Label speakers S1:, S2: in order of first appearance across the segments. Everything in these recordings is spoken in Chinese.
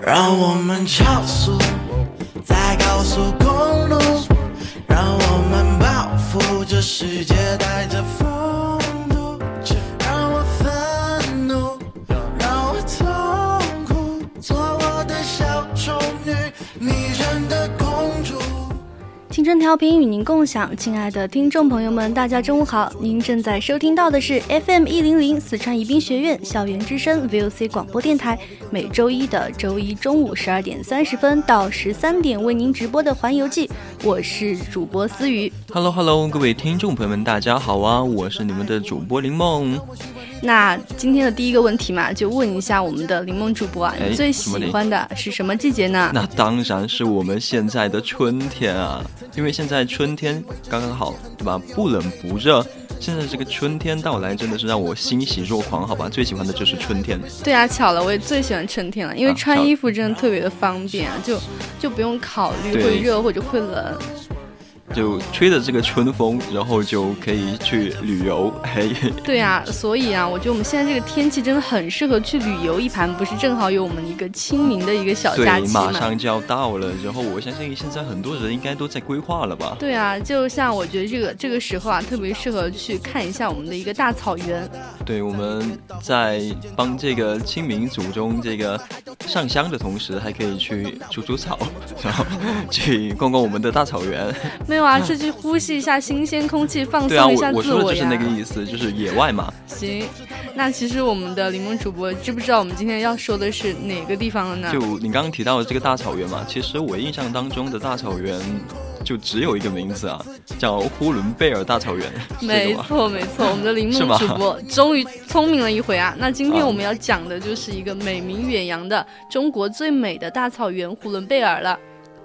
S1: 让我们超速在高速公正调频与您共享，亲爱的听众朋友们，大家中午好！您正在收听到的是 FM 一零零四川宜宾学院校园之声 VOC 广播电台，每周一的周一中午十二点三十分到十三点为您直播的环游记，我是主播思雨。
S2: Hello Hello，各位听众朋友们，大家好啊！我是你们的主播林梦。
S1: 那今天的第一个问题嘛，就问一下我们的林梦主播啊，你最喜欢的是什么季节呢？
S2: 那当然是我们现在的春天啊，因为现在春天刚刚好，对吧？不冷不热。现在这个春天到来，真的是让我欣喜若狂，好吧？最喜欢的就是春天。
S1: 对啊，巧了，我也最喜欢春天了，因为穿衣服真的特别的方便啊，就就不用考虑会热或者会冷。
S2: 就吹着这个春风，然后就可以去旅游。嘿，
S1: 对啊，所以啊，我觉得我们现在这个天气真的很适合去旅游一盘，不是正好有我们一个清明的一个小假期
S2: 马上就要到了，然后我相信现在很多人应该都在规划了吧？
S1: 对啊，就像我觉得这个这个时候啊，特别适合去看一下我们的一个大草原。
S2: 对，我们在帮这个清明祖宗这个上香的同时，还可以去除除草，然后去逛逛我们的大草原。
S1: 没有。啊，是去呼吸一下新鲜空气，放松一下自
S2: 我呀。我说的就是那个意思，就是野外嘛。
S1: 行，那其实我们的柠檬主播知不知道我们今天要说的是哪个地方了呢？
S2: 就你刚刚提到的这个大草原嘛，其实我印象当中的大草原就只有一个名字啊，叫呼伦贝尔大草原。
S1: 没错没错，我们的柠檬主播终于聪明了一回啊。那今天我们要讲的就是一个美名远扬的中国最美的大草原——呼伦贝尔了。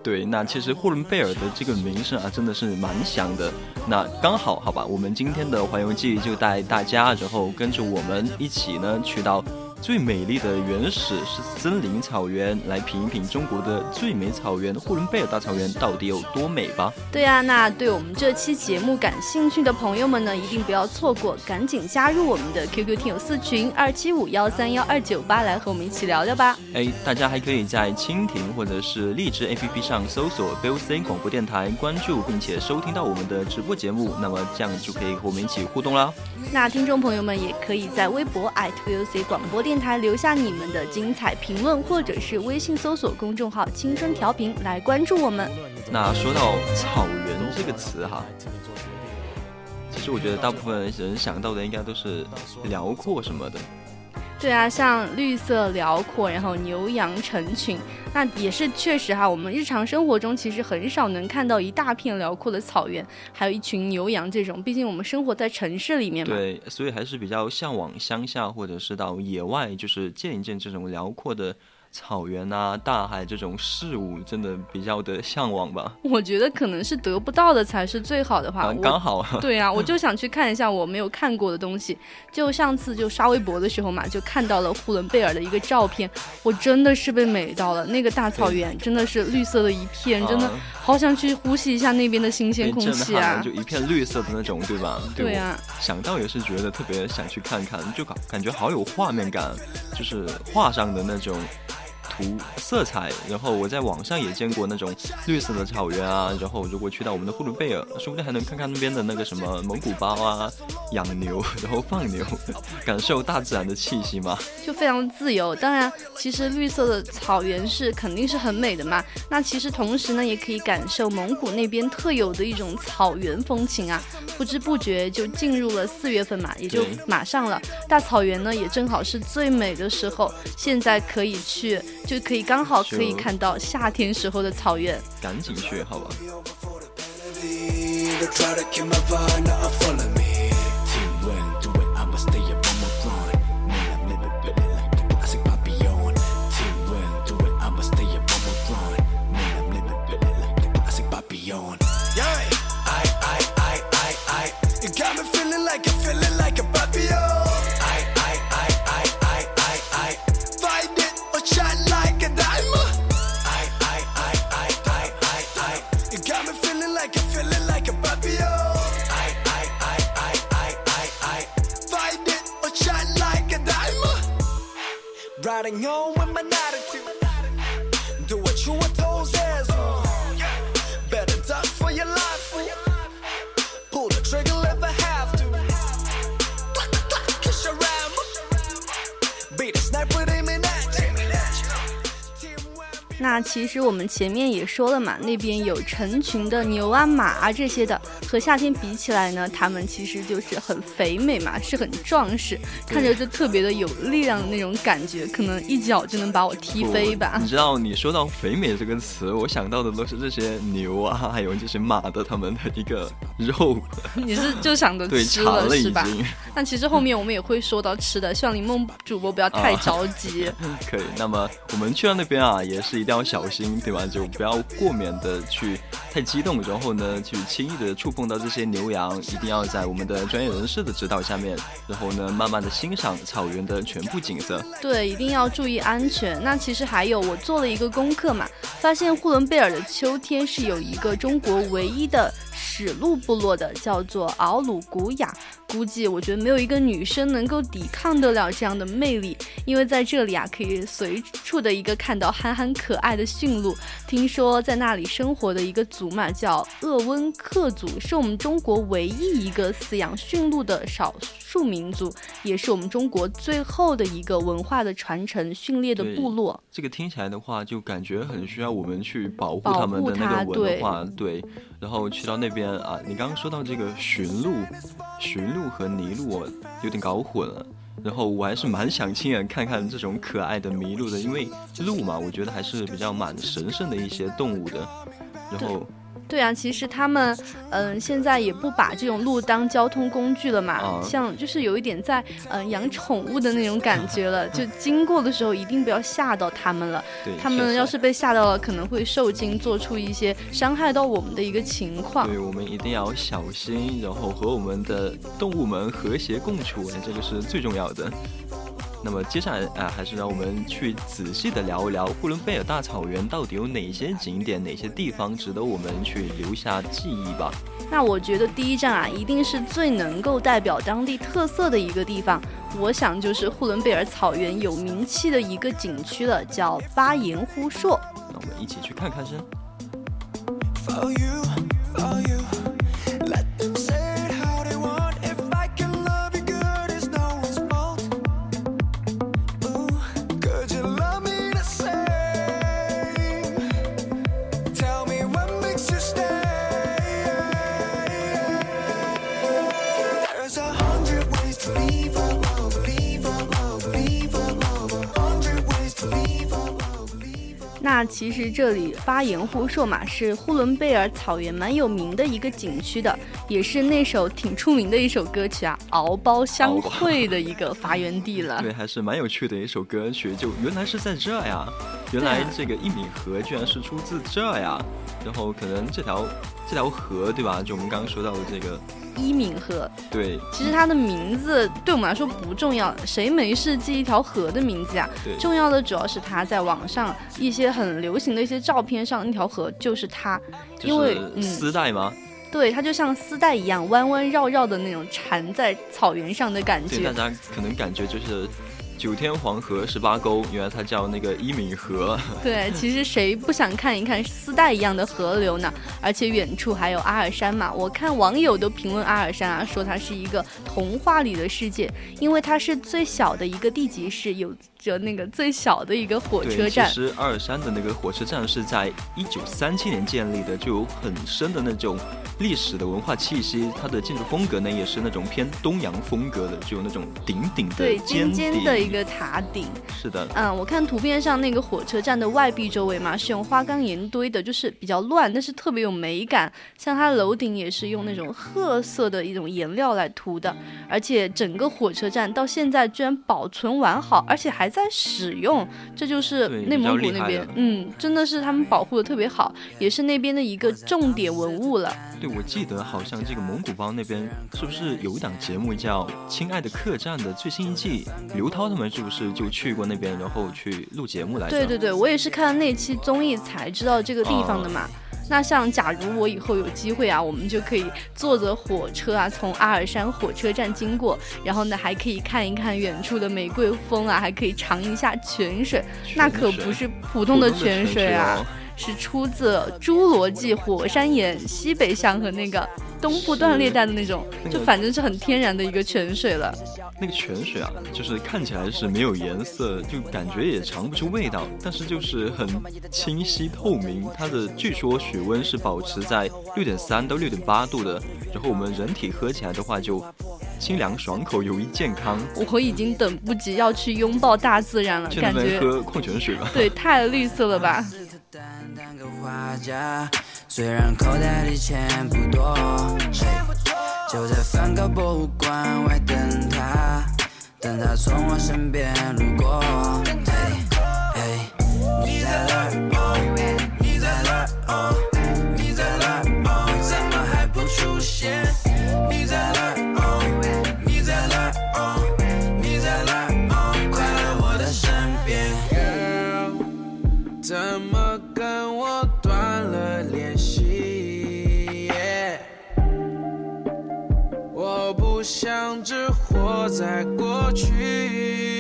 S2: 对，那其实呼伦贝尔的这个名声啊，真的是蛮响的。那刚好，好吧，我们今天的环游记就带大家，然后跟着我们一起呢，去到。最美丽的原始是森林草原，来品一品中国的最美草原——呼伦贝尔大草原到底有多美吧？
S1: 对啊，那对我们这期节目感兴趣的朋友们呢，一定不要错过，赶紧加入我们的 QQ 听友四群二七五幺三幺二九八，来和我们一起聊聊吧。
S2: 哎，大家还可以在蜻蜓或者是荔枝 APP 上搜索 VOC 广播电台，关注并且收听到我们的直播节目，那么这样就可以和我们一起互动啦。
S1: 那听众朋友们也可以在微博 @VOC 广播电。台留下你们的精彩评论，或者是微信搜索公众号“青春调频”来关注我们。
S2: 那说到草原这个词哈，其实我觉得大部分人想到的应该都是辽阔什么的。
S1: 对啊，像绿色辽阔，然后牛羊成群，那也是确实哈。我们日常生活中其实很少能看到一大片辽阔的草原，还有一群牛羊这种。毕竟我们生活在城市里面
S2: 嘛。对，所以还是比较向往乡下，或者是到野外，就是见一见这种辽阔的。草原啊，大海这种事物，真的比较的向往吧。
S1: 我觉得可能是得不到的才是最好的话。
S2: 刚好。
S1: 对啊，我就想去看一下我没有看过的东西。就上次就刷微博的时候嘛，就看到了呼伦贝尔的一个照片，我真的是被美到了。那个大草原真的是绿色的一片，真的好想去呼吸一下那边的新鲜空气啊！
S2: 就一片绿色的那种，对吧？
S1: 对啊。
S2: 想到也是觉得特别想去看看，就感感觉好有画面感，就是画上的那种。涂色彩。然后我在网上也见过那种绿色的草原啊，然后如果去到我们的呼伦贝尔，说不定还能看看那边的那个什么蒙古包啊，养牛，然后放牛，感受大自然的气息嘛，
S1: 就非常自由。当然，其实绿色的草原是肯定是很美的嘛。那其实同时呢，也可以感受蒙古那边特有的一种草原风情啊。不知不觉就进入了四月份嘛，也就马上了。大草原呢，也正好是最美的时候。现在可以去，就可以刚好可以看到夏天时候的草原。
S2: 赶紧去，好吧。
S1: 那其实我们前面也说了嘛，那边有成群的牛啊、马啊这些的，和夏天比起来呢，他们其实就是很肥美嘛，是很壮实，看着就特别的有力量的那种感觉，可能一脚就能把我踢飞吧。
S2: 你知道，你说到肥美这个词，我想到的都是这些牛啊，还有这些马的它们的一个肉。
S1: 你是就想着吃了是吧？那其实后面我们也会说到吃的，希望柠檬主播不要太着急。
S2: 可以，那么我们去到那边啊，也是一定要。小心，对吧？就不要过敏的去太激动，然后呢，去轻易的触碰到这些牛羊。一定要在我们的专业人士的指导下面，然后呢，慢慢的欣赏草原的全部景色。
S1: 对，一定要注意安全。那其实还有，我做了一个功课嘛，发现呼伦贝尔的秋天是有一个中国唯一的。史路部落的叫做敖鲁古雅，估计我觉得没有一个女生能够抵抗得了这样的魅力，因为在这里啊，可以随处的一个看到憨憨可爱的驯鹿。听说在那里生活的一个族嘛，叫鄂温克族，是我们中国唯一一个饲养驯鹿的少数民族，也是我们中国最后的一个文化的传承训练的部落。
S2: 这个听起来的话，就感觉很需要我们去保护他们的那个文化，对。然后去到那边啊，你刚刚说到这个驯鹿，驯鹿和麋鹿我有点搞混了。然后我还是蛮想亲眼看看这种可爱的麋鹿的，因为鹿嘛，我觉得还是比较蛮神圣的一些动物的。然后。
S1: 对啊，其实他们，嗯，现在也不把这种路当交通工具了嘛，像就是有一点在，嗯，养宠物的那种感觉了。就 经过的时候，一定不要吓到他们了。
S2: 对，
S1: 他们要是被吓到了，可能会受惊，做出一些伤害到我们的一个情况。
S2: 对，我们一定要小心，然后和我们的动物们和谐共处，这个是最重要的。那么接下来啊，还是让我们去仔细的聊一聊呼伦贝尔大草原到底有哪些景点、哪些地方值得我们去留下记忆吧。
S1: 那我觉得第一站啊，一定是最能够代表当地特色的一个地方，我想就是呼伦贝尔草原有名气的一个景区了，叫巴彦呼硕。
S2: 那我们一起去看看先。
S1: 那其实这里巴彦呼硕嘛，是呼伦贝尔草原蛮有名的一个景区的，也是那首挺出名的一首歌曲啊，敖包相会的一个发源地了。
S2: 对，还是蛮有趣的一首歌曲，就原来是在这呀，原来这个一米河居然是出自这呀，然后可能这条这条河对吧？就我们刚刚说到的这个。
S1: 伊敏河，
S2: 对，
S1: 其实它的名字对我们来说不重要，谁没事记一条河的名字啊？
S2: 对，
S1: 重要的主要是它在网上一些很流行的一些照片上那条河就是它，因为
S2: 丝带吗？
S1: 对，它就像丝带一样弯弯绕绕的那种缠在草原上的感觉。
S2: 对，大家可能感觉就是九天黄河十八沟，原来它叫那个伊敏河。
S1: 对，其实谁不想看一看丝带一样的河流呢？而且远处还有阿尔山嘛。我看网友都评论阿尔山啊，说它是一个童话里的世界，因为它是最小的一个地级市，有着那个最小的一个火车站。
S2: 其实阿尔山的那个火车站是在一九三七年建立的，就有很深的那种历史的文化气息。它的建筑风格呢，也是那种偏东洋风格的，就有那种顶顶的
S1: 对尖尖的一个塔顶。
S2: 是的，
S1: 嗯，我看图片上那个火车站的外壁周围嘛，是用花岗岩堆的，就是比较乱，但是特别有美感。像它楼顶也是用那种褐色的一种颜料来涂的，而且整个火车站到现在居然保存完好，而且还在使用，这就是内蒙古那边，嗯，真的是他们保护的特别好，也是那边的一个重点文物了。
S2: 对，我记得好像这个蒙古包那边是不是有一档节目叫《亲爱的客栈》的最新一季，刘涛他们是不是就去过那边，然后去录节目来着？
S1: 对对对，我也是看了那期综艺才知道这个地方的嘛。那像假如我以后有机会啊，我们就可以坐着火车啊，从阿尔山火车站经过，然后呢还可以看一看远处的玫瑰峰啊，还可以尝一下泉水，那可不是普通的泉水啊。是出自侏罗纪火山岩西北向和那个东部断裂带的那种，就反正是很天然的一个泉水了。
S2: 那个泉水啊，就是看起来是没有颜色，就感觉也尝不出味道，但是就是很清晰透明。它的据说水温是保持在六点三到六点八度的，然后我们人体喝起来的话就清凉爽口，有益健康。
S1: 我已经等不及要去拥抱大自然了，感觉
S2: 喝矿泉水吧。
S1: 对，太绿色了吧。家，虽然口袋里钱不多，就在梵高博物馆外等他，等他从我身边路过。不想只活在过去。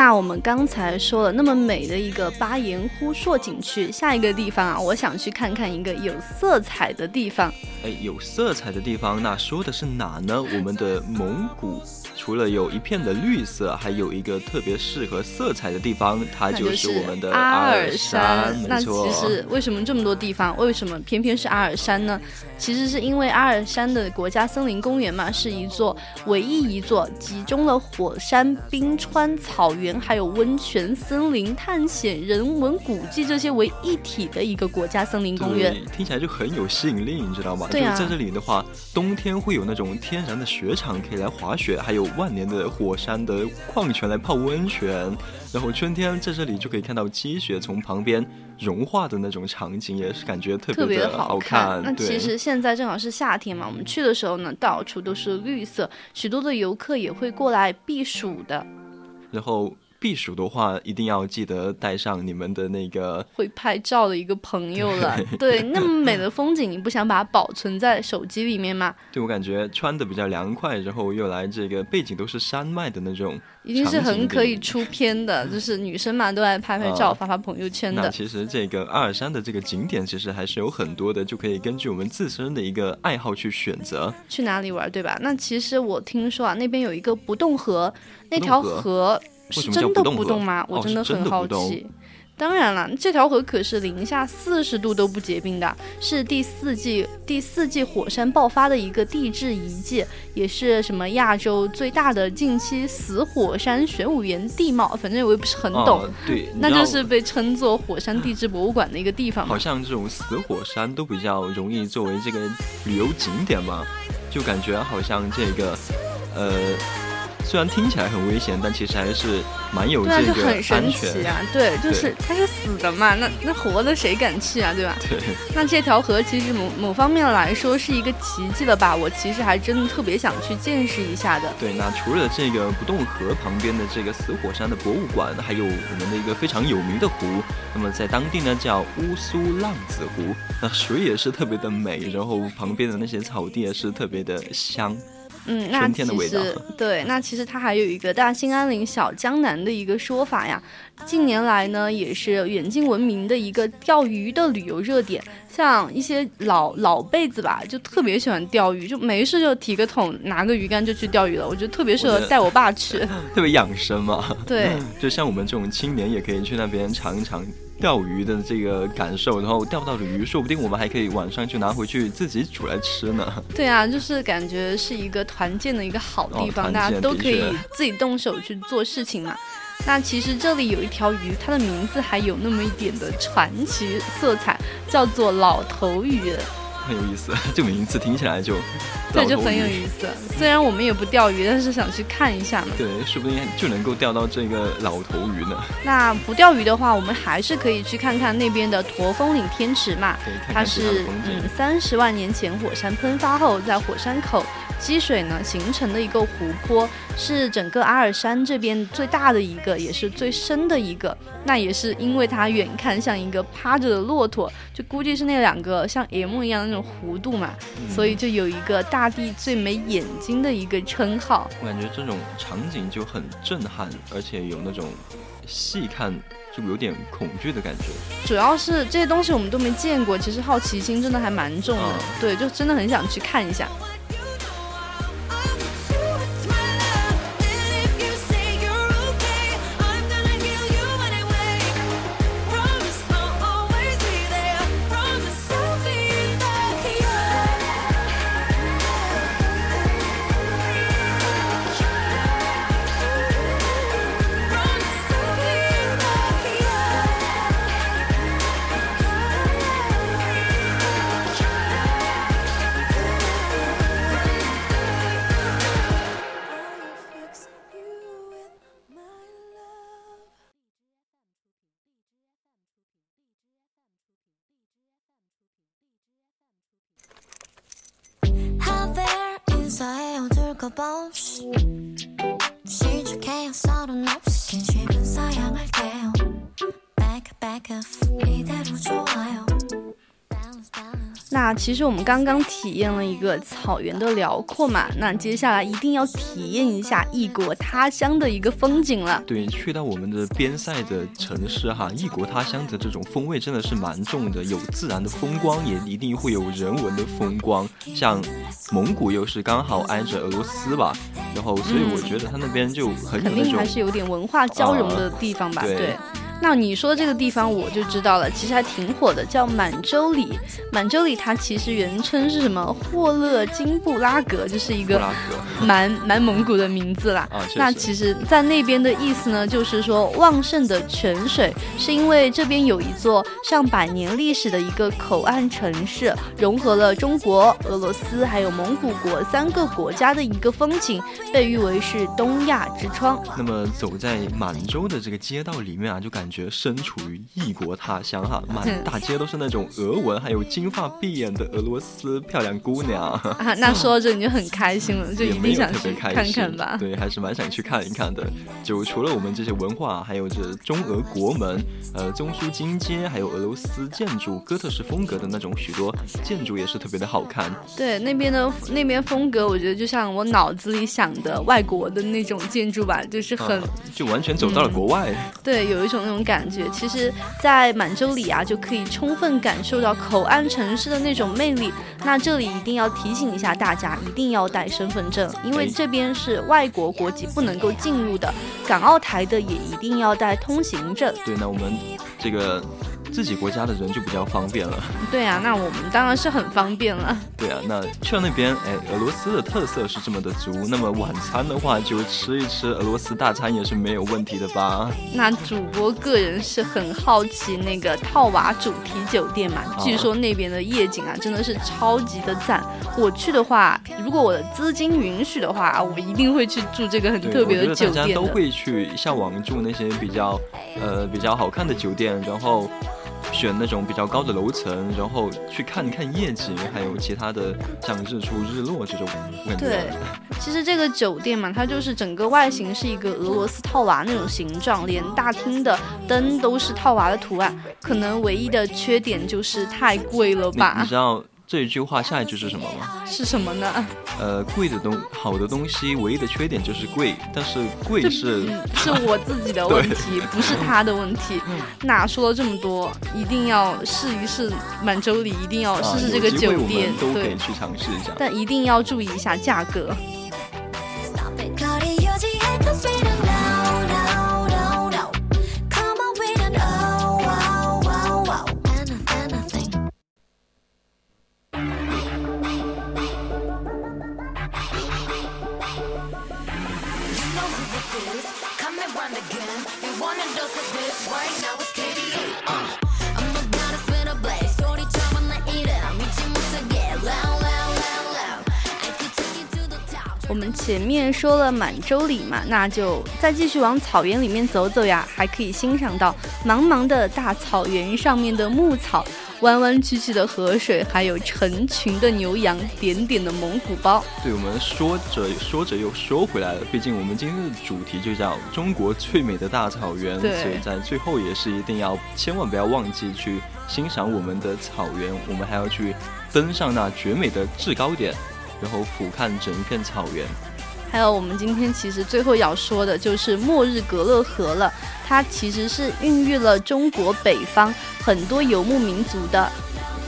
S1: 那我们刚才说了那么美的一个巴彦呼硕景区，下一个地方啊，我想去看看一个有色彩的地方。
S2: 哎，有色彩的地方，那说的是哪呢？我们的蒙古。除了有一片的绿色，还有一个特别适合色彩的地方，它就是我们的阿尔山。
S1: 那其实为什么这么多地方，为什么偏偏是阿尔山呢？其实是因为阿尔山的国家森林公园嘛，是一座唯一一座集中了火山、冰川、草原，还有温泉、森林、探险、人文古迹这些为一体的一个国家森林公园。
S2: 听起来就很有吸引力，你知道吗？
S1: 对
S2: 啊。在这里的话，冬天会有那种天然的雪场可以来滑雪，还有。万年的火山的矿泉来泡温泉，然后春天在这里就可以看到积雪从旁边融化的那种场景，也是感觉特
S1: 别
S2: 的好
S1: 看。
S2: 那
S1: 其实现在正好是夏天嘛，我们去的时候呢，到处都是绿色，许多的游客也会过来避暑的。
S2: 然后。避暑的话，一定要记得带上你们的那个
S1: 会拍照的一个朋友了。对，那么美的风景，你不想把它保存在手机里面吗？
S2: 对我感觉穿的比较凉快，然后又来这个背景都是山脉的那种，
S1: 一定是很可以出片的。就是女生嘛，都爱拍拍照、发发朋友圈的。
S2: 那其实这个阿尔山的这个景点，其实还是有很多的，就可以根据我们自身的一个爱好去选择
S1: 去哪里玩，对吧？那其实我听说啊，那边有一个不动河，那条河。是真的不动吗？我真的很好奇。当然了，这条河可是零下四十度都不结冰的，是第四季第四季火山爆发的一个地质遗迹，也是什么亚洲最大的近期死火山玄武岩地貌。反正我也不是很懂。
S2: 对，
S1: 那就是被称作火山地质博物馆的一个地方。
S2: 好像这种死火山都比较容易作为这个旅游景点嘛，就感觉好像这个，呃。虽然听起来很危险，但其实还是蛮有这个
S1: 很神奇啊！对，就是它是死的嘛，那那活的谁敢去啊？对吧？
S2: 对。
S1: 那这条河其实某某方面来说是一个奇迹了吧？我其实还真的特别想去见识一下的。
S2: 对，那除了这个不动河旁边的这个死火山的博物馆，还有我们的一个非常有名的湖，那么在当地呢叫乌苏浪子湖，那水也是特别的美，然后旁边的那些草地也是特别的香。
S1: 嗯，那其实对，那其实它还有一个大兴安岭小江南的一个说法呀。近年来呢，也是远近闻名的一个钓鱼的旅游热点。像一些老老辈子吧，就特别喜欢钓鱼，就没事就提个桶，拿个鱼竿就去钓鱼了。我觉得特别适合带我爸去，
S2: 特别养生嘛。
S1: 对，
S2: 就像我们这种青年也可以去那边尝一尝。钓鱼的这个感受，然后钓到的鱼，说不定我们还可以晚上就拿回去自己煮来吃呢。
S1: 对啊，就是感觉是一个团建的一个好地方，大家都可以自己动手去做事情嘛。那其实这里有一条鱼，它的名字还有那么一点的传奇色彩，叫做老头鱼。
S2: 很有意思，这个名字听起来就
S1: 对，就很有意思。虽然我们也不钓鱼，但是想去看一下嘛。
S2: 对，说不定就能够钓到这个老头鱼呢。
S1: 那不钓鱼的话，我们还是可以去看看那边的驼峰岭天池嘛。它是嗯，三十万年前火山喷发后，在火山口。积水呢形成的一个湖泊，是整个阿尔山这边最大的一个，也是最深的一个。那也是因为它远看像一个趴着的骆驼，就估计是那两个像 M 一样的那种弧度嘛，所以就有一个大地最美眼睛的一个称号。
S2: 我感觉这种场景就很震撼，而且有那种细看就有点恐惧的感觉。
S1: 主要是这些东西我们都没见过，其实好奇心真的还蛮重的。对，就真的很想去看一下。那其实我们刚刚体验了一个草原的辽阔嘛，那接下来一定要体验一下异国他乡的一个风景了。
S2: 对，去到我们的边塞的城市哈，异国他乡的这种风味真的是蛮重的，有自然的风光，也一定会有人文的风光。像蒙古又是刚好挨着俄罗斯吧，然后所以我觉得他那边就很
S1: 肯定还是有点文化交融的地方吧，对。那你说这个地方我就知道了，其实还挺火的，叫满洲里。满洲里它其实原称是什么？霍勒金布拉格，就是一个蛮蛮蒙古的名字啦。那其实，在那边的意思呢，就是说旺盛的泉水，是因为这边有一座上百年历史的一个口岸城市，融合了中国、俄罗斯还有蒙古国三个国家的一个风情，被誉为是东亚之窗。
S2: 那么走在满洲的这个街道里面啊，就感觉身处于异国他乡 哈，满大街都是那种俄文，还有金发碧眼的俄罗斯漂亮姑娘
S1: 啊。那说到这你就很开心了，就一定想去看看吧。
S2: 对，还是蛮想去看一看的。就除了我们这些文化，还有这中俄国门，呃，中苏金街，还有俄罗斯建筑哥特式风格的那种许多建筑也是特别的好看。
S1: 对，那边的那边风格，我觉得就像我脑子里想的外国的那种建筑吧，就是很
S2: 就完全走到了国外。
S1: 对，有一种那种。感觉其实，在满洲里啊，就可以充分感受到口岸城市的那种魅力。那这里一定要提醒一下大家，一定要带身份证，因为这边是外国国籍不能够进入的。港澳台的也一定要带通行证。
S2: 对，那我们这个自己国家的人就比较方便了。
S1: 对啊，那我们当然是很方便了。
S2: 对啊，那去了那边，哎，俄罗斯的特色是这么的足，那么晚餐的话就吃一吃俄罗斯大餐也是没有问题的吧？
S1: 那主播个人是很好奇那个套娃主题酒店嘛，据说那边的夜景啊真的是超级的赞。我去的话，如果我的资金允许的话，我一定会去住这个很特别的酒店。大
S2: 家都会去向往住那些比较呃比较好看的酒店，然后。选那种比较高的楼层，然后去看看夜景，还有其他的像日出日落这种感觉。
S1: 对，其实这个酒店嘛，它就是整个外形是一个俄罗斯套娃那种形状，连大厅的灯都是套娃的图案。可能唯一的缺点就是太贵了吧？
S2: 你知道？这一句话下一句是什么吗？
S1: 是什么呢？
S2: 呃，贵的东好的东西，唯一的缺点就是贵，但是贵是
S1: 是我自己的问题，不是他的问题。哪说了这么多，一定要试一试满洲里，一定要试试这个酒店，
S2: 都可以去尝试一下，
S1: 但一定要注意一下价格。我们前面说了满洲里嘛，那就再继续往草原里面走走呀，还可以欣赏到茫茫的大草原上面的牧草。弯弯曲曲的河水，还有成群的牛羊，点点的蒙古包。
S2: 对，我们说着说着又说回来了，毕竟我们今天的主题就叫中国最美的大草原，所以在最后也是一定要千万不要忘记去欣赏我们的草原，我们还要去登上那绝美的制高点，然后俯瞰整一片草原。
S1: 还有，我们今天其实最后要说的就是末日格勒河了。它其实是孕育了中国北方很多游牧民族的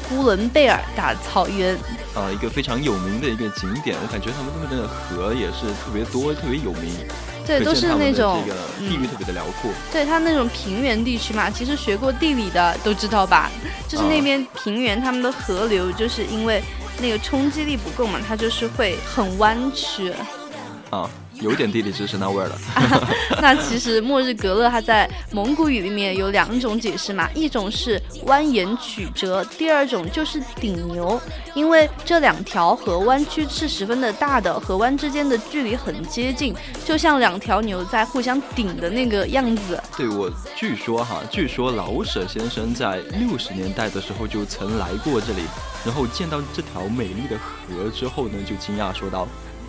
S1: 呼伦贝尔大草原。
S2: 啊，一个非常有名的一个景点。我感觉他们那边的河也是特别多，特别有名。
S1: 对，都是那种
S2: 这个地域特别的辽阔。
S1: 对，它那种平原地区嘛，其实学过地理的都知道吧？就是那边平原，他们的河流就是因为那个冲击力不够嘛，它就是会很弯曲。
S2: 啊，有点地理知识那味儿了。
S1: 那其实末日格勒它在蒙古语里面有两种解释嘛，一种是蜿蜒曲折，第二种就是顶牛。因为这两条河弯曲是十分的大的，河湾之间的距离很接近，就像两条牛在互相顶的那个样子。
S2: 对我据说哈，据说老舍先生在六十年代的时候就曾来过这里，然后见到这条美丽的河之后呢，就惊讶说道。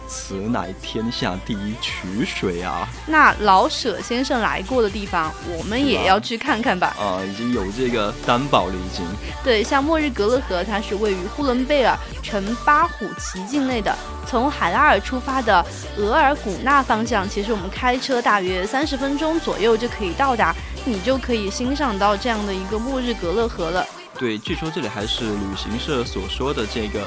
S2: 此乃天下第一曲水啊！
S1: 那老舍先生来过的地方，我们也要去看看吧。
S2: 啊，已经有这个担保了，已经。
S1: 对，像末日格勒河，它是位于呼伦贝尔城巴虎旗境内的。从海拉尔出发的额尔古纳方向，其实我们开车大约三十分钟左右就可以到达，你就可以欣赏到这样的一个末日格勒河了。
S2: 对，据说这里还是旅行社所说的这个。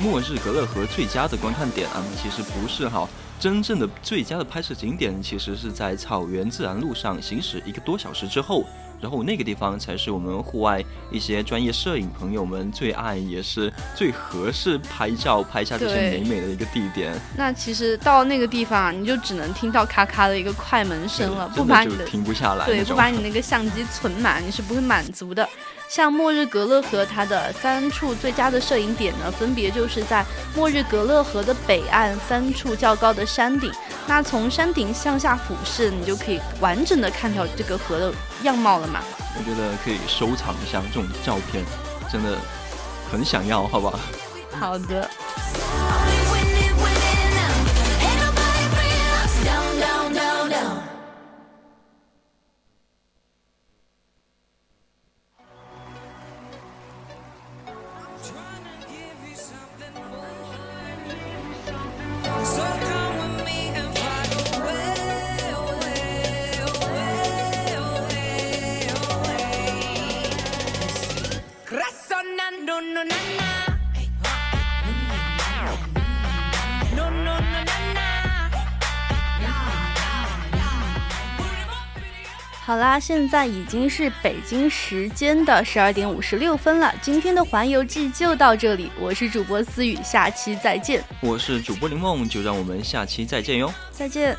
S2: 末日格勒河最佳的观看点啊，其实不是哈，真正的最佳的拍摄景点，其实是在草原自然路上行驶一个多小时之后，然后那个地方才是我们户外一些专业摄影朋友们最爱，也是最合适拍照拍下这些美美的一个地点。
S1: 那其实到那个地方，你就只能听到咔咔的一个快门声了，不把你的
S2: 停不下来，
S1: 对，不把你那个相机存满，你是不会满足的。像末日格勒河，它的三处最佳的摄影点呢，分别就是在末日格勒河的北岸三处较高的山顶。那从山顶向下俯视，你就可以完整的看到这个河的样貌了嘛？
S2: 我觉得可以收藏一下这种照片，真的很想要，好吧？
S1: 好的。好啦，现在已经是北京时间的十二点五十六分了。今天的环游记就到这里，我是主播思雨，下期再见。
S2: 我是主播林梦，就让我们下期再见哟，
S1: 再见。